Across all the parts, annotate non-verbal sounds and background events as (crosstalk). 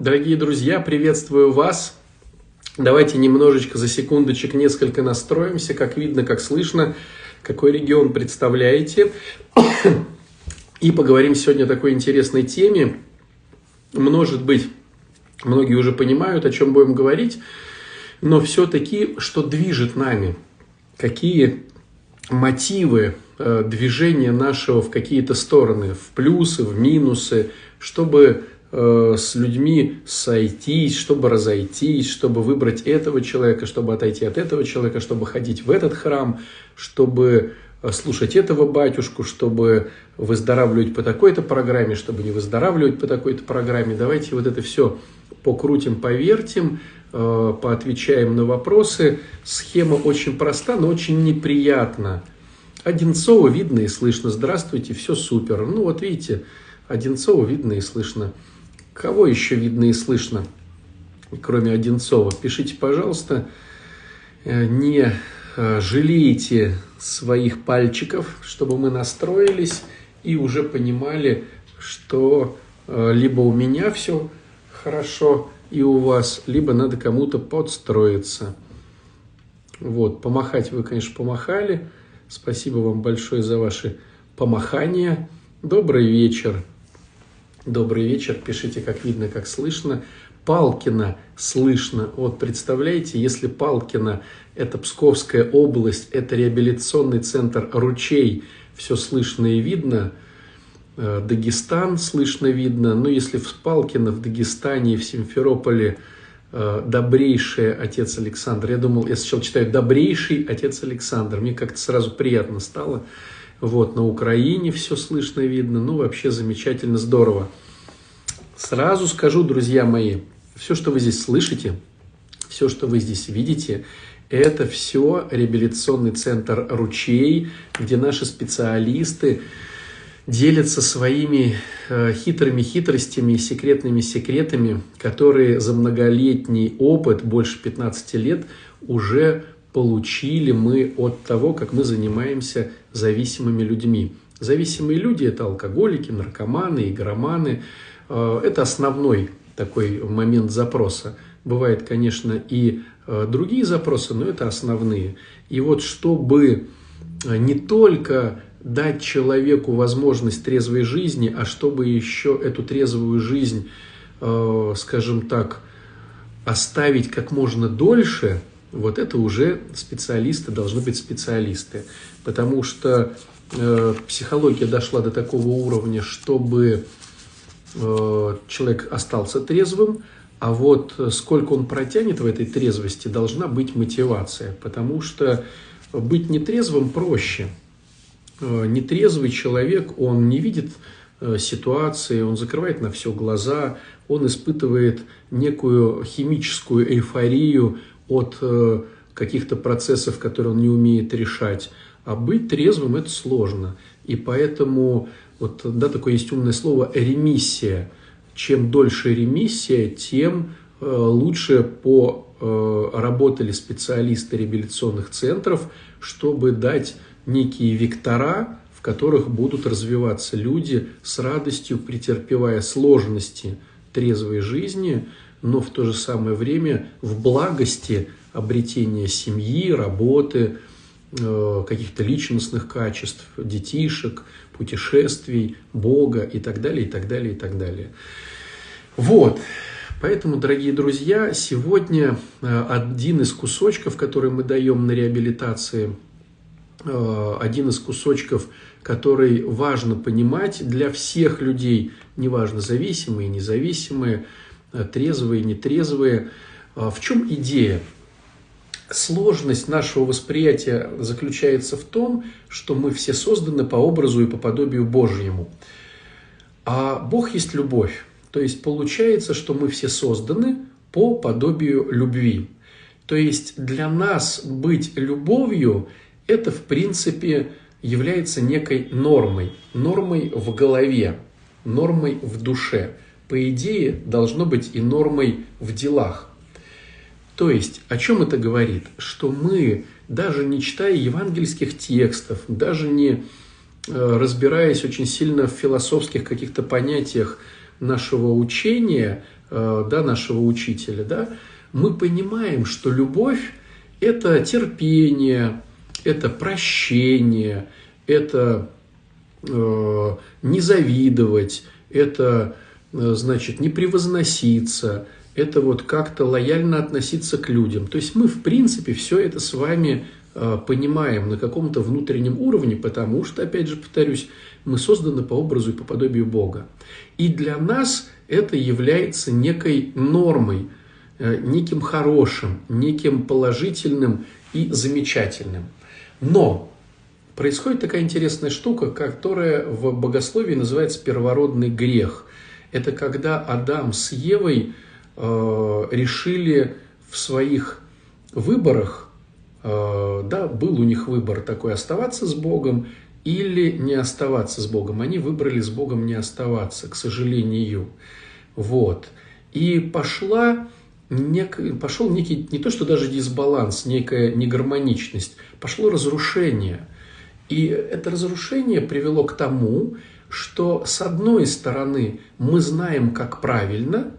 Дорогие друзья, приветствую вас. Давайте немножечко за секундочек несколько настроимся, как видно, как слышно, какой регион представляете. И поговорим сегодня о такой интересной теме. Может быть, многие уже понимают, о чем будем говорить, но все-таки, что движет нами, какие мотивы э, движения нашего в какие-то стороны, в плюсы, в минусы, чтобы с людьми сойтись, чтобы разойтись, чтобы выбрать этого человека, чтобы отойти от этого человека, чтобы ходить в этот храм, чтобы э, слушать этого батюшку, чтобы выздоравливать по такой-то программе, чтобы не выздоравливать по такой-то программе. Давайте вот это все покрутим, повертим, э, поотвечаем на вопросы. Схема очень проста, но очень неприятна. Одинцова видно и слышно. Здравствуйте, все супер. Ну вот видите, Одинцова видно и слышно. Кого еще видно и слышно, кроме Одинцова? Пишите, пожалуйста. Э, не э, жалейте своих пальчиков, чтобы мы настроились и уже понимали, что э, либо у меня все хорошо и у вас, либо надо кому-то подстроиться. Вот, помахать вы, конечно, помахали. Спасибо вам большое за ваши помахания. Добрый вечер. Добрый вечер, пишите, как видно, как слышно. Палкина слышно. Вот представляете, если Палкина – это Псковская область, это реабилитационный центр «Ручей», все слышно и видно. Э, Дагестан слышно видно. Но если в Палкино, в Дагестане в Симферополе э, добрейший отец Александр. Я думал, я сначала читаю «добрейший отец Александр». Мне как-то сразу приятно стало. Вот, на Украине все слышно, видно. Ну, вообще замечательно, здорово. Сразу скажу, друзья мои, все, что вы здесь слышите, все, что вы здесь видите, это все реабилитационный центр «Ручей», где наши специалисты делятся своими э, хитрыми хитростями, секретными секретами, которые за многолетний опыт, больше 15 лет, уже получили мы от того, как мы занимаемся зависимыми людьми. Зависимые люди – это алкоголики, наркоманы, игроманы. Э, это основной такой момент запроса. Бывает, конечно, и э, другие запросы, но это основные. И вот чтобы э, не только дать человеку возможность трезвой жизни, а чтобы еще эту трезвую жизнь, скажем так, оставить как можно дольше – вот это уже специалисты, должны быть специалисты. Потому что э, психология дошла до такого уровня, чтобы э, человек остался трезвым, а вот сколько он протянет в этой трезвости, должна быть мотивация. Потому что быть нетрезвым проще. Э, нетрезвый человек, он не видит э, ситуации, он закрывает на все глаза, он испытывает некую химическую эйфорию, от э, каких-то процессов, которые он не умеет решать. А быть трезвым – это сложно. И поэтому, вот, да, такое есть умное слово «ремиссия». Чем дольше ремиссия, тем э, лучше поработали э, специалисты реабилитационных центров, чтобы дать некие вектора, в которых будут развиваться люди с радостью, претерпевая сложности трезвой жизни – но в то же самое время в благости обретения семьи, работы, э, каких-то личностных качеств, детишек, путешествий, Бога и так далее, и так далее, и так далее. Вот. Поэтому, дорогие друзья, сегодня э, один из кусочков, который мы даем на реабилитации, э, один из кусочков, который важно понимать для всех людей, неважно, зависимые, независимые, трезвые, нетрезвые. А в чем идея? Сложность нашего восприятия заключается в том, что мы все созданы по образу и по подобию Божьему. А Бог есть любовь. То есть получается, что мы все созданы по подобию любви. То есть для нас быть любовью – это в принципе является некой нормой. Нормой в голове, нормой в душе – по идее, должно быть и нормой в делах. То есть, о чем это говорит? Что мы, даже не читая евангельских текстов, даже не э, разбираясь очень сильно в философских каких-то понятиях нашего учения, э, да, нашего учителя, да, мы понимаем, что любовь – это терпение, это прощение, это э, не завидовать, это, значит, не превозноситься, это вот как-то лояльно относиться к людям. То есть мы, в принципе, все это с вами э, понимаем на каком-то внутреннем уровне, потому что, опять же, повторюсь, мы созданы по образу и по подобию Бога. И для нас это является некой нормой, э, неким хорошим, неким положительным и замечательным. Но происходит такая интересная штука, которая в богословии называется первородный грех. Это когда Адам с Евой э, решили в своих выборах, э, да, был у них выбор такой оставаться с Богом или не оставаться с Богом. Они выбрали с Богом не оставаться, к сожалению. Вот. И пошла нек, пошел некий, не то что даже дисбаланс, некая негармоничность, пошло разрушение. И это разрушение привело к тому, что с одной стороны мы знаем, как правильно,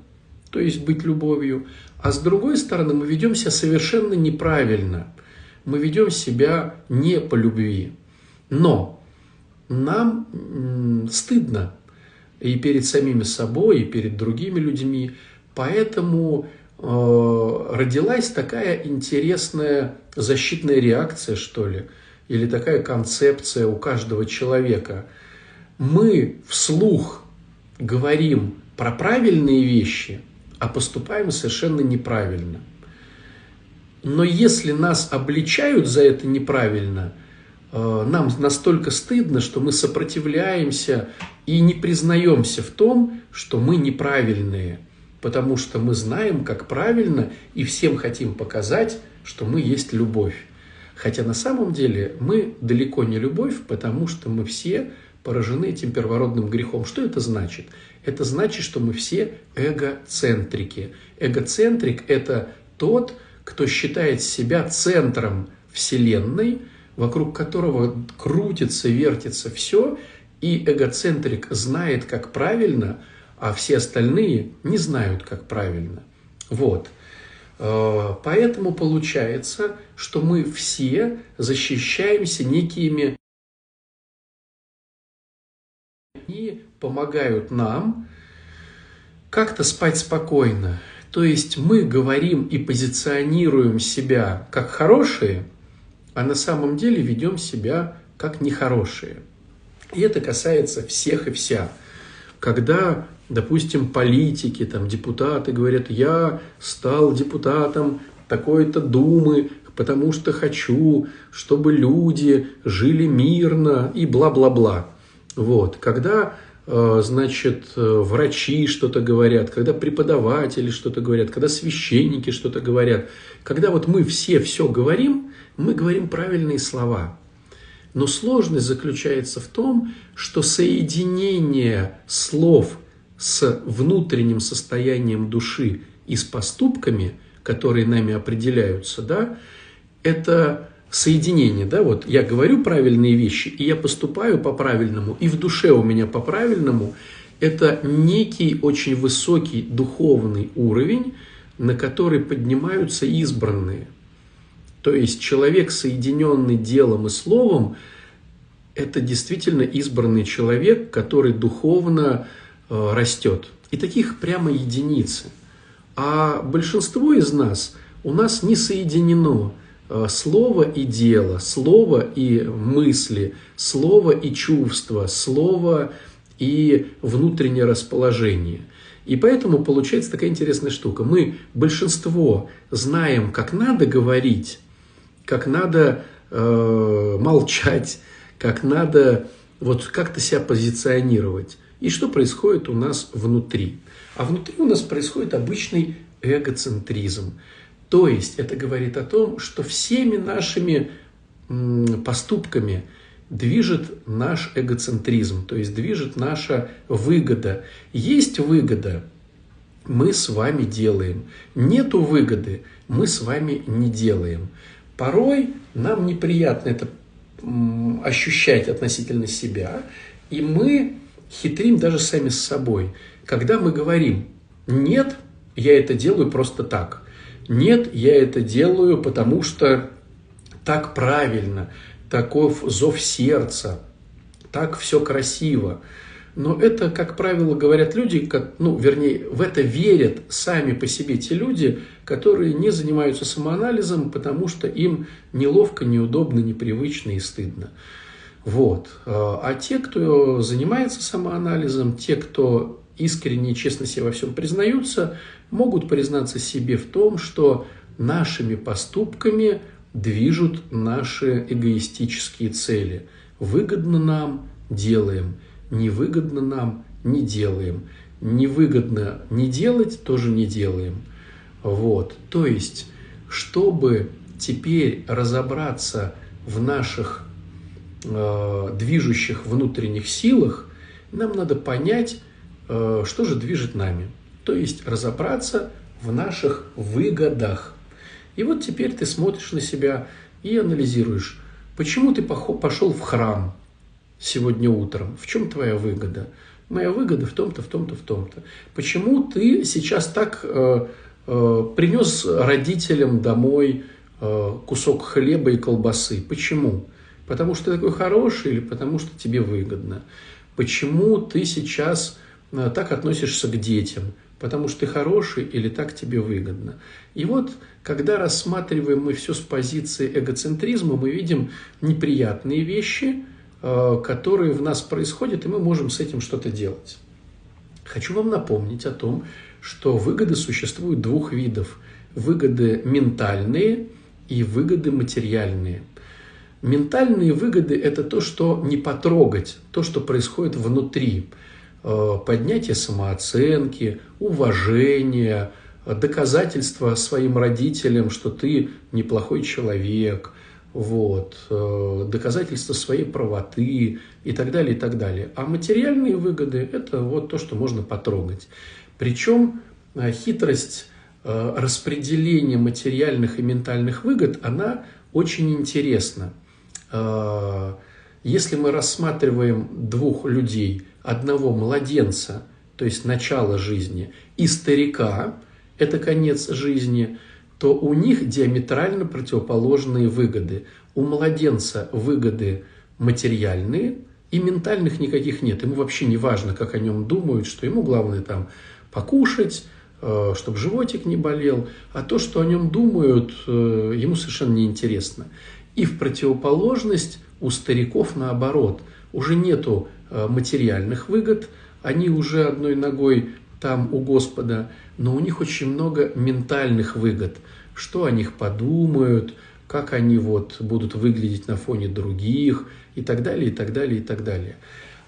то есть быть любовью, а с другой стороны мы ведем себя совершенно неправильно. Мы ведем себя не по любви. Но нам стыдно и перед самими собой, и перед другими людьми. Поэтому э, родилась такая интересная защитная реакция, что ли, или такая концепция у каждого человека. Мы вслух говорим про правильные вещи, а поступаем совершенно неправильно. Но если нас обличают за это неправильно – Э, нам настолько стыдно, что мы сопротивляемся и не признаемся в том, что мы неправильные, потому что мы знаем, как правильно, и всем хотим показать, что мы есть любовь. Хотя на самом деле мы далеко не любовь, потому что мы все поражены этим первородным грехом. Что это значит? Это значит, что мы все эгоцентрики. Эгоцентрик – это тот, кто считает себя центром Вселенной – вокруг которого крутится, вертится все, и эгоцентрик знает, как правильно, а все остальные не знают, как правильно. Вот. Э, поэтому получается, что мы все защищаемся некими помогают нам как-то спать спокойно. То есть мы говорим и позиционируем себя как хорошие – а на самом деле ведем себя как нехорошие. И это касается всех и вся. Когда, допустим, политики, там, депутаты говорят, я стал депутатом такой-то думы, потому что хочу, чтобы люди жили мирно и бла-бла-бла. Вот. Когда значит, э, врачи что-то говорят, когда преподаватели что-то говорят, когда священники что-то говорят, когда вот мы все все говорим, мы говорим правильные слова. Но сложность заключается в том, что соединение слов с внутренним состоянием души и с поступками, которые нами определяются, да, это соединение, да, вот я говорю правильные вещи, и я поступаю по-правильному, и в душе у меня по-правильному, это некий очень высокий духовный уровень, на который поднимаются избранные – то есть человек, соединенный делом и словом, это действительно избранный человек, который духовно э, растет. И таких прямо единицы. А большинство из нас, у нас не соединено слово и дело, слово и мысли, слово и чувство, слово и внутреннее расположение. И поэтому получается такая интересная штука. Мы большинство знаем, как надо говорить, как надо э, молчать, как надо вот как-то себя позиционировать. И что происходит у нас внутри? А внутри у нас происходит обычный эгоцентризм. То есть это говорит о том, что всеми нашими поступками движет наш эгоцентризм, то есть движет наша выгода. Есть выгода, мы с вами делаем. Нету выгоды, мы с вами не делаем. Порой нам неприятно это ощущать относительно себя, и мы хитрим даже сами с собой. Когда мы говорим Нет, я это делаю просто так. Нет, я это делаю, потому что так правильно, таков зов сердца, так все красиво. Но это, как правило, говорят люди, ну, вернее, в это верят сами по себе те люди, которые не занимаются самоанализом, потому что им неловко, неудобно, непривычно и стыдно. Вот. А те, кто занимается самоанализом, те, кто искренне и честно себе во всем признаются, могут признаться себе в том, что нашими поступками движут наши эгоистические цели. Выгодно нам – делаем, невыгодно нам – не делаем. Невыгодно не делать – тоже не делаем. Вот. То есть, чтобы теперь разобраться в наших э, движущих внутренних силах, нам надо понять, э, что же движет нами. То есть разобраться в наших выгодах. И вот теперь ты смотришь на себя и анализируешь, почему ты пошел в храм сегодня утром, в чем твоя выгода? Моя выгода в том-то, в том-то, в том-то. Почему ты сейчас так э, э, принес родителям домой э, кусок хлеба и колбасы? Почему? Потому что ты такой хороший или потому что тебе выгодно? Почему ты сейчас э, так относишься к детям? Потому что ты хороший или так тебе выгодно. И вот, когда рассматриваем мы все с позиции эгоцентризма, мы видим неприятные вещи, э, которые в нас происходят, и мы можем с этим что-то делать. Хочу вам напомнить о том, что выгоды существуют двух видов. Выгоды ментальные и выгоды материальные. Ментальные выгоды – это то, что не потрогать, то, что происходит внутри – поднятие самооценки, уважение, доказательство своим родителям, что ты неплохой человек, вот, э, доказательство своей правоты и так далее, и так далее. А материальные выгоды – это вот то, что можно потрогать. Причем э, хитрость распределения материальных и ментальных выгод, она очень интересна. Если мы рассматриваем двух людей – одного младенца, то есть начало жизни, и старика, это конец жизни, то у них диаметрально противоположные выгоды. У младенца выгоды материальные, и ментальных никаких нет. Ему вообще не важно, как о нем думают, что ему главное там покушать, э, чтобы животик не болел, а то, что о нем думают, э, ему совершенно неинтересно. И в противоположность у стариков наоборот. Уже нету Э, материальных выгод, они уже одной ногой там у Господа, но у них очень много ментальных выгод. Что о них подумают, как они вот будут выглядеть на фоне других и так далее, и так далее, и так далее.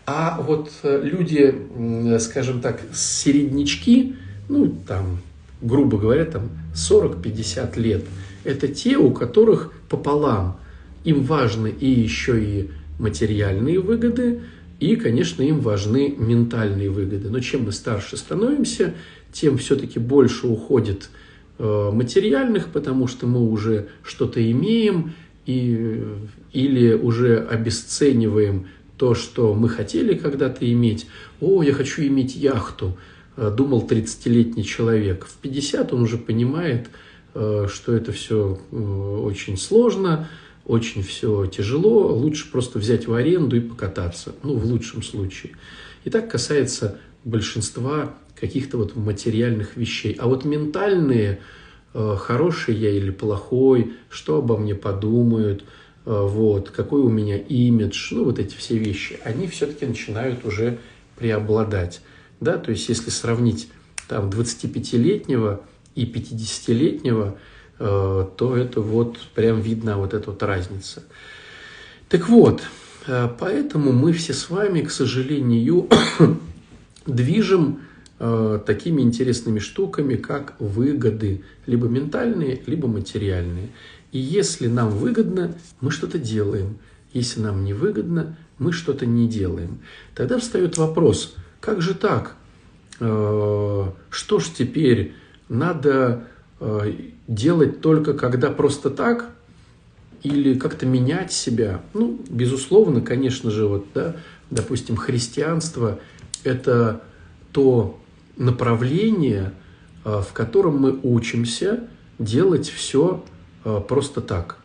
А вот э, люди, скажем так, середнячки, ну там, грубо говоря, там 40-50 лет, это те, у которых пополам. Им важны и еще и материальные выгоды, и, конечно, им важны ментальные выгоды. Но чем мы старше становимся, тем все-таки больше уходит э, материальных, потому что мы уже что-то имеем и, или уже обесцениваем то, что мы хотели когда-то иметь. О, я хочу иметь яхту, э, думал 30-летний человек. В 50 он уже понимает, э, что это все очень сложно, очень все тяжело, лучше просто взять в аренду и покататься, ну, в лучшем случае. И так касается большинства каких-то вот материальных вещей. А вот ментальные, э, хороший я или плохой, что обо мне подумают, э, вот, какой у меня имидж, ну, вот эти все вещи, они все-таки начинают уже преобладать. Да? То есть, если сравнить там 25-летнего и 50-летнего, Э, то это вот прям видна вот эта вот разница. Так вот, э, поэтому мы все с вами, к сожалению, (coughs) движем э, такими интересными штуками, как выгоды, либо ментальные, либо материальные. И если нам выгодно, мы что-то делаем. Если нам не выгодно, мы что-то не делаем. Тогда встает вопрос, как же так? Что ж теперь надо Э, делать только когда просто так, или как-то менять себя. Ну, безусловно, конечно же, вот, да, допустим, христианство – это то направление, э, в котором мы учимся делать все э, просто так.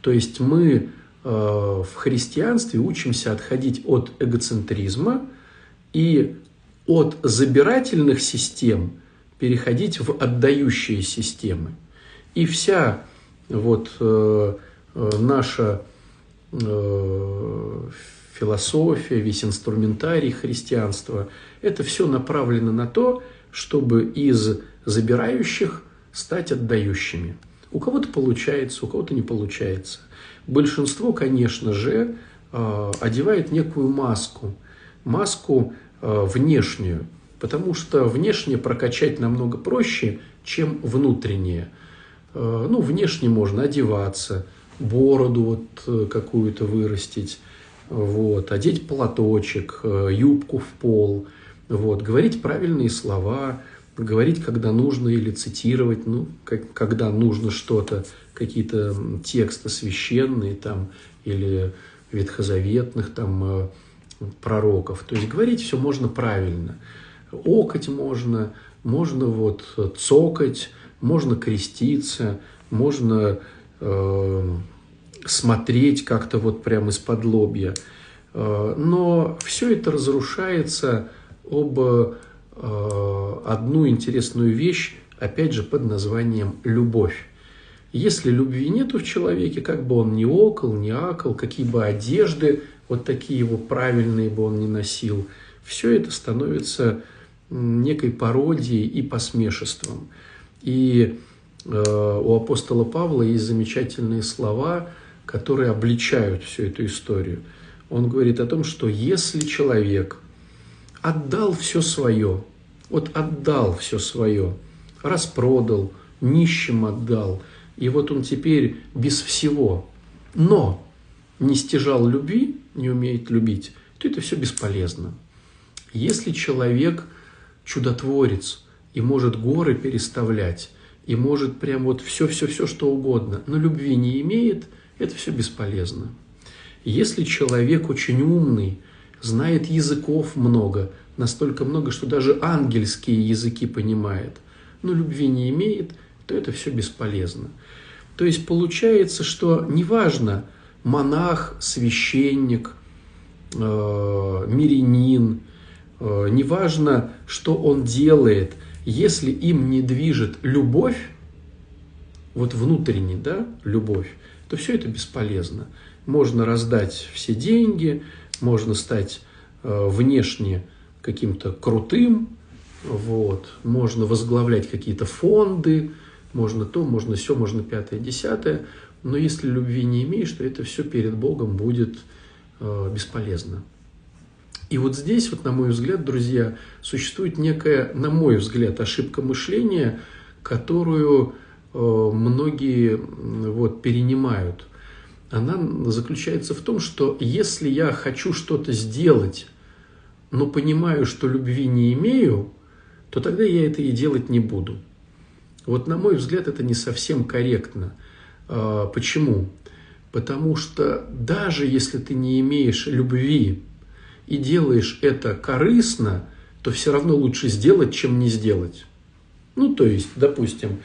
То есть мы в христианстве учимся отходить от эгоцентризма и от забирательных систем переходить в отдающие системы. И вся вот э, э, наша э, философия, весь инструментарий христианства, это все направлено на то, чтобы из забирающих стать отдающими. У кого-то получается, у кого-то не получается. Большинство, конечно же, э, одевает некую маску, маску э, внешнюю, потому что внешне прокачать намного проще, чем внутреннее – Э, ну, внешне можно одеваться, бороду вот э, какую-то вырастить, вот, одеть платочек, э, юбку в пол, вот, говорить правильные слова, говорить, когда нужно, или цитировать, ну, как, когда нужно что-то, какие-то тексты священные там, или ветхозаветных там пророков. То есть говорить все можно правильно. Окать можно, можно вот цокать, можно креститься, можно э, смотреть как-то вот прямо из-под лобья. Э, но все это разрушается об э, одну интересную вещь, опять же, под названием любовь. Если любви нету в человеке, как бы он ни окол, ни акал, какие бы одежды, вот такие его правильные бы он ни носил, все это становится некой пародией и посмешеством. И э, у апостола Павла есть замечательные слова, которые обличают всю эту историю. Он говорит о том, что если человек отдал все свое, вот отдал все свое, распродал, нищим отдал, и вот он теперь без всего, но не стяжал любви, не умеет любить, то это все бесполезно. Если человек чудотворец, и может горы переставлять, и может прям вот все-все-все, что угодно, но любви не имеет, это все бесполезно. Если человек очень умный, знает языков много, настолько много, что даже ангельские языки понимает, но любви не имеет, то это все бесполезно. То есть получается, что неважно, монах, священник, э, мирянин, неважно, что он делает – если им не движет любовь, вот внутренне, да, любовь, то все это бесполезно. Можно раздать все деньги, можно стать э, внешне каким-то крутым, вот, можно возглавлять какие-то фонды, можно то, можно все, можно пятое, десятое, но если любви не имеешь, то это все перед Богом будет э, бесполезно. И вот здесь, вот, на мой взгляд, друзья, существует некая, на мой взгляд, ошибка мышления, которую э, многие вот, перенимают. Она заключается в том, что если я хочу что-то сделать, но понимаю, что любви не имею, то тогда я это и делать не буду. Вот на мой взгляд это не совсем корректно. А, почему? Потому что даже если ты не имеешь любви и делаешь это корыстно, то все равно лучше сделать, чем не сделать. Ну, то есть, допустим,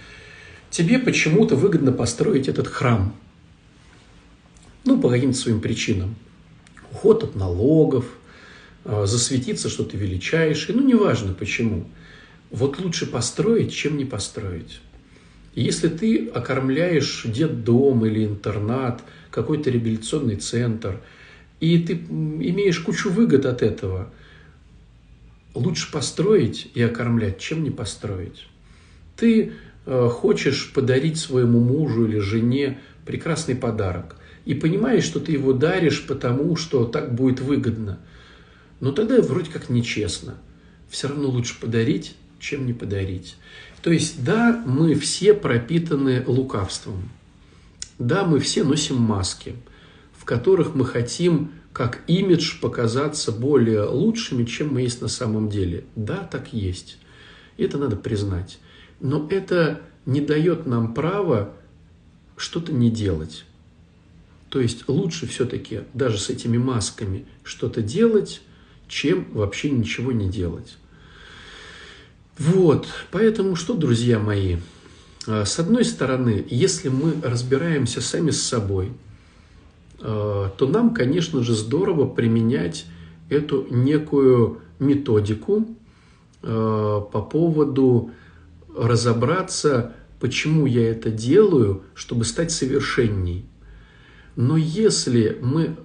тебе почему-то выгодно построить этот храм. Ну, по каким-то своим причинам. Уход от налогов, а, засветиться, что ты величайший, ну, неважно почему. Вот лучше построить, чем не построить. Если ты окормляешь детдом или интернат, какой-то реабилитационный центр – и ты имеешь кучу выгод от этого. Лучше построить и окормлять, чем не построить. Ты э, хочешь подарить своему мужу или жене прекрасный подарок и понимаешь, что ты его даришь, потому что так будет выгодно. Но тогда вроде как нечестно. Все равно лучше подарить, чем не подарить. То есть, да, мы все пропитаны лукавством. Да, мы все носим маски – которых мы хотим как имидж показаться более лучшими, чем мы есть на самом деле. Да, так есть. Это надо признать. Но это не дает нам права что-то не делать. То есть лучше все-таки даже с этими масками что-то делать, чем вообще ничего не делать. Вот, поэтому что, друзья мои, а, с одной стороны, если мы разбираемся сами с собой, то нам, конечно же, здорово применять эту некую методику а, по поводу разобраться, почему я это делаю, чтобы стать совершенней. Но если мы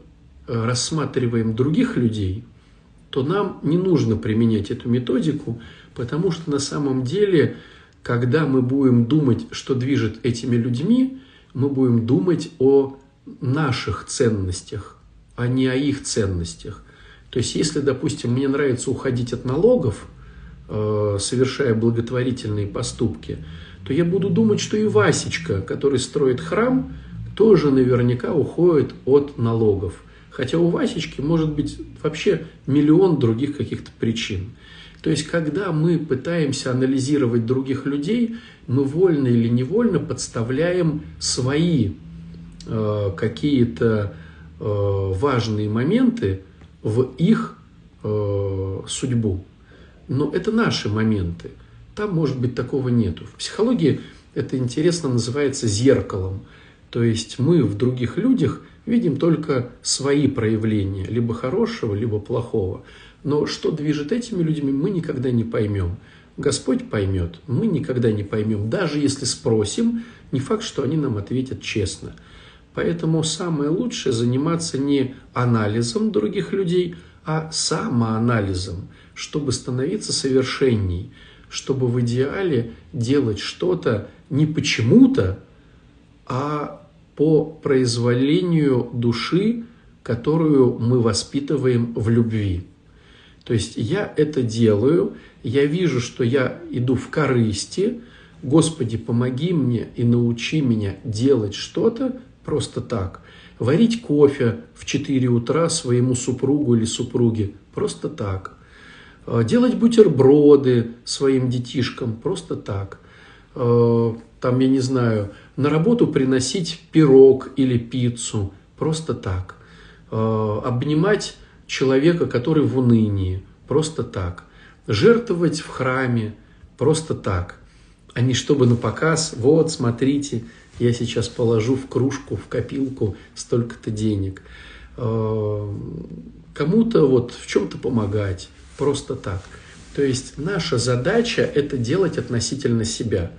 рассматриваем других людей, то нам не нужно применять эту методику, Потому что на самом деле, когда мы будем думать, что движет этими людьми, мы будем думать о наших ценностях, а не о их ценностях. То есть, если, допустим, мне нравится уходить от налогов, э, совершая благотворительные поступки, то я буду думать, что и Васечка, который строит храм, тоже наверняка уходит от налогов. Хотя у Васечки может быть вообще миллион других каких-то причин. То есть, когда мы пытаемся анализировать других людей, мы вольно или невольно подставляем свои э, какие-то э, важные моменты в их э, судьбу. Но это наши моменты. Там, может быть, такого нету. В психологии это интересно называется зеркалом. То есть мы в других людях видим только свои проявления, либо хорошего, либо плохого. Но что движет этими людьми, мы никогда не поймем. Господь поймет, мы никогда не поймем. Даже если спросим, не факт, что они нам ответят честно. Поэтому самое лучшее заниматься не анализом других людей, а самоанализом, чтобы становиться совершенней, чтобы в идеале делать что-то не почему-то, а по произволению души, которую мы воспитываем в любви. То есть я это делаю, я вижу, что я иду в корысти, Господи, помоги мне и научи меня делать что-то просто так. Варить кофе в 4 утра своему супругу или супруге просто так. Э, делать бутерброды своим детишкам просто так. Э, там, я не знаю, на работу приносить пирог или пиццу просто так. Э, обнимать человека, который в унынии, просто так. Жертвовать в храме, просто так. А не чтобы на показ, вот, смотрите, я сейчас положу в кружку, в копилку столько-то денег. Э, кому-то вот в чем-то помогать, просто так. То есть наша задача – это делать относительно себя.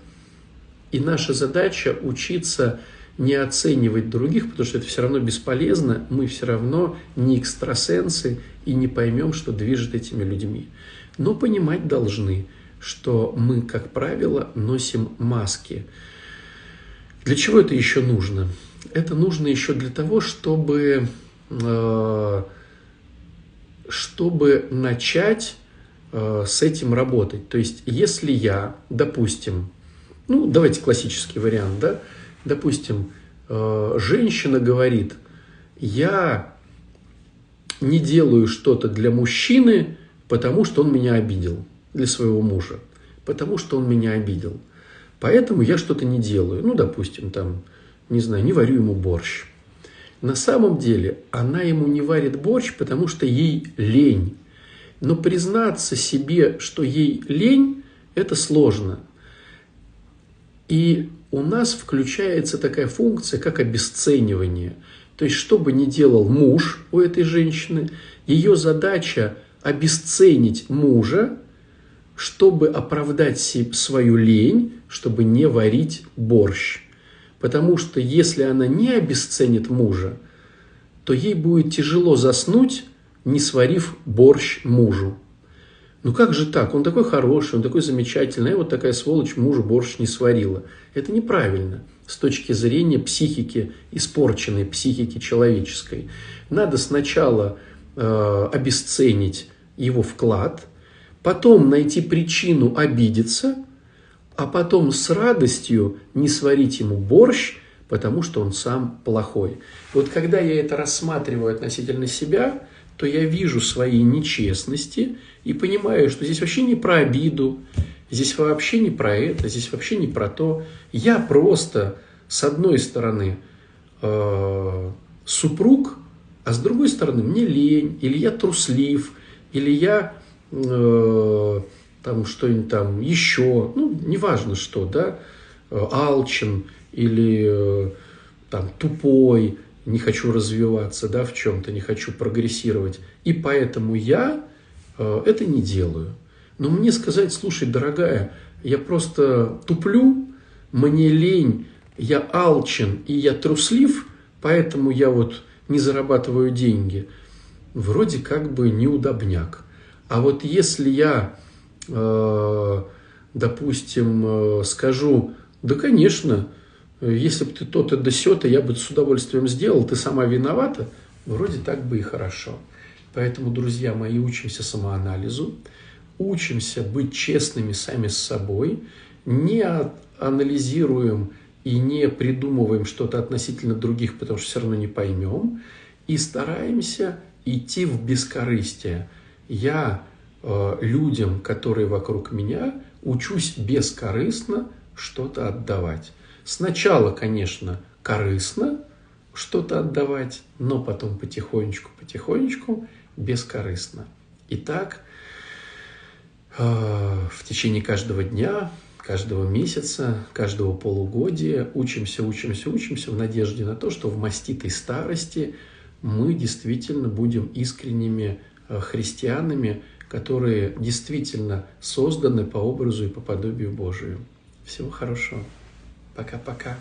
И наша задача – учиться не оценивать других, потому что это все равно бесполезно, мы все равно не экстрасенсы и не поймем, что движет этими людьми. Но понимать должны, что мы, как правило, носим маски. Для чего это еще нужно? Это нужно еще для того, чтобы, э, чтобы начать э, с этим работать. То есть, если я, допустим, ну, давайте классический вариант, да, допустим, э, женщина говорит, я не делаю что-то для мужчины, потому что он меня обидел, для своего мужа, потому что он меня обидел. Поэтому я что-то не делаю. Ну, допустим, там, не знаю, не варю ему борщ. На самом деле она ему не варит борщ, потому что ей лень. Но признаться себе, что ей лень, это сложно. И у нас включается такая функция, как обесценивание. То есть, что бы ни делал муж у этой женщины, ее задача обесценить мужа, чтобы оправдать свою лень, чтобы не варить борщ. Потому что если она не обесценит мужа, то ей будет тяжело заснуть, не сварив борщ мужу. Ну как же так? Он такой хороший, он такой замечательный, а вот такая сволочь мужу борщ не сварила. Это неправильно с точки зрения психики, испорченной психики человеческой. Надо сначала э, обесценить его вклад, потом найти причину обидеться, а потом с радостью не сварить ему борщ, потому что он сам плохой. Вот когда я это рассматриваю относительно себя, то я вижу свои нечестности и понимаю, что здесь вообще не про обиду, здесь вообще не про это, здесь вообще не про то. Я просто, с одной стороны, э, супруг, а с другой стороны, мне лень, или я труслив, или я э, там что-нибудь там еще, ну, неважно что, да, э, алчен или э, там тупой, не хочу развиваться, да, в чем-то, не хочу прогрессировать. И поэтому я это не делаю. Но мне сказать, слушай, дорогая, я просто туплю, мне лень, я алчен и я труслив, поэтому я вот не зарабатываю деньги. Вроде как бы неудобняк. А вот если я, э, допустим, э, скажу, да, конечно, если бы ты то-то да сё-то, я бы с удовольствием сделал, ты сама виновата, вроде так бы и хорошо. Поэтому, друзья мои, учимся самоанализу, учимся быть честными сами с собой, не анализируем и не придумываем что-то относительно других, потому что все равно не поймем, и стараемся идти в бескорыстие. Я э, людям, которые вокруг меня, учусь бескорыстно что-то отдавать. Сначала, конечно, корыстно что-то отдавать, но потом потихонечку, потихонечку бескорыстно. Итак, э, в течение каждого дня, каждого месяца, каждого полугодия учимся, учимся, учимся в надежде на то, что в маститой старости мы действительно будем искренними христианами, которые действительно созданы по образу и по подобию Божию. Всего хорошего. Пока-пока.